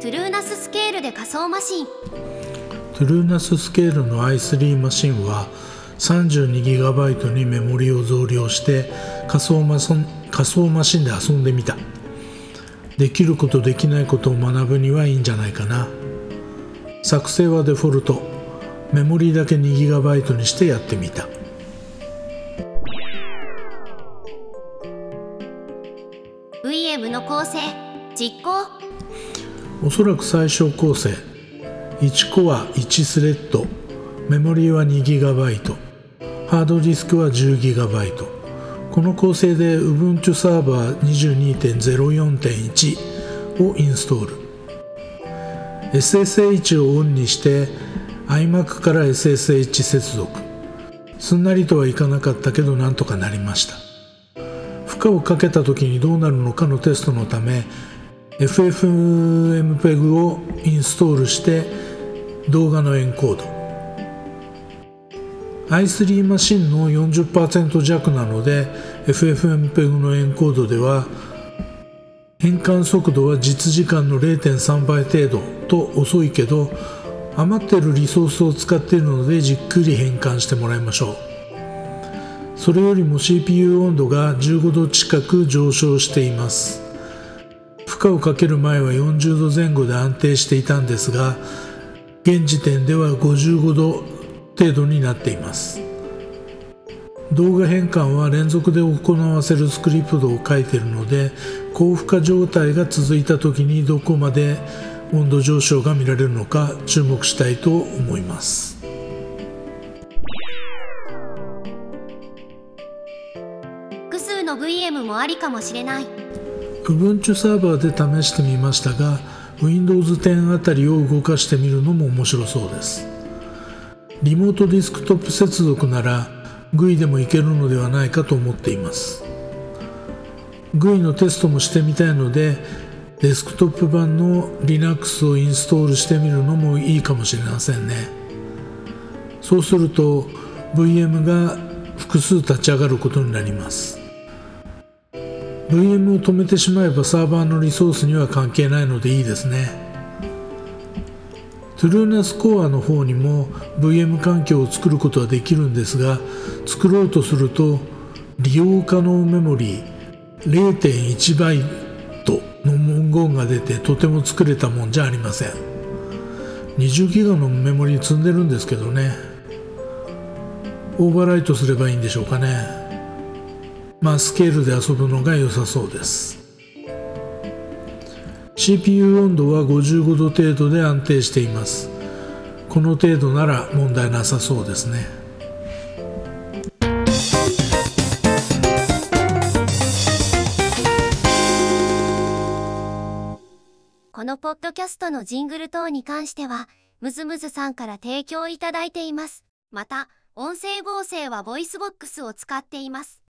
で仮想マシン。トゥルーナススケールの i3 マシンは 32GB にメモリを増量して仮想マシン仮想マシンで遊んでみた。できることできないことを学ぶにはいいんじゃないかな。作成はデフォルト。メモリだけ 2GB にしてやってみた。VM の構成。実行おそらく最小構成。1コア1スレッドメモリーは 2GB ハードディスクは 10GB この構成で Ubuntu サーバー22.04.1をインストール。SSH をオンにして iMac から SSH 接続。すんなりとはいかなかったけどなんとかなりました。負荷をかけた時にどうなるのかのテストのため FFmpeg をインストールして動画のエンコード。i3 マシンの40%弱なので FFmpeg のエンコードでは変換速度は実時間の0.3倍程度と遅いけど余ってるリソースを使っているのでじっくり変換してもらいましょう。それよりも CPU 温度が15度近く上昇しています。負荷をかける前は40度前後で安定していたんですが現時点では55度程度になっています。動画変換は連続で行わせるスクリプトを書いているので高負荷状態が続いた時にどこまで温度上昇が見られるのか注目したいと思います。複数の VM もありかもしれない。Ubuntu サーバーで試してみましたが Windows 10あたりを動かしてみるのも面白そうです。リモートディスクトップ接続なら GUI でもいけるのではないかと思っています。GUI のテストもしてみたいのでデスクトップ版の Linux をインストールしてみるのもいいかもしれませんね。そうすると VM が複数立ち上がることになります。VM を止めてしまえばサーバーのリソースには関係ないのでいいですね。トゥルーナスコアの方にも VM 環境を作ることはできるんですが作ろうとすると利用可能メモリー0.1バイトの文言が出てとても作れたもんじゃありません。20ギガのメモリー積んでるんですけどね。オーバーライトすればいいんでしょうかね。まあスケールで遊ぶのが良さそうです CPU 温度は55度程度で安定していますこの程度なら問題なさそうですねこのポッドキャストのジングル等に関しては、ムズムズさんから提供いただいています。また、音声合成は VOICEVOX を使っています。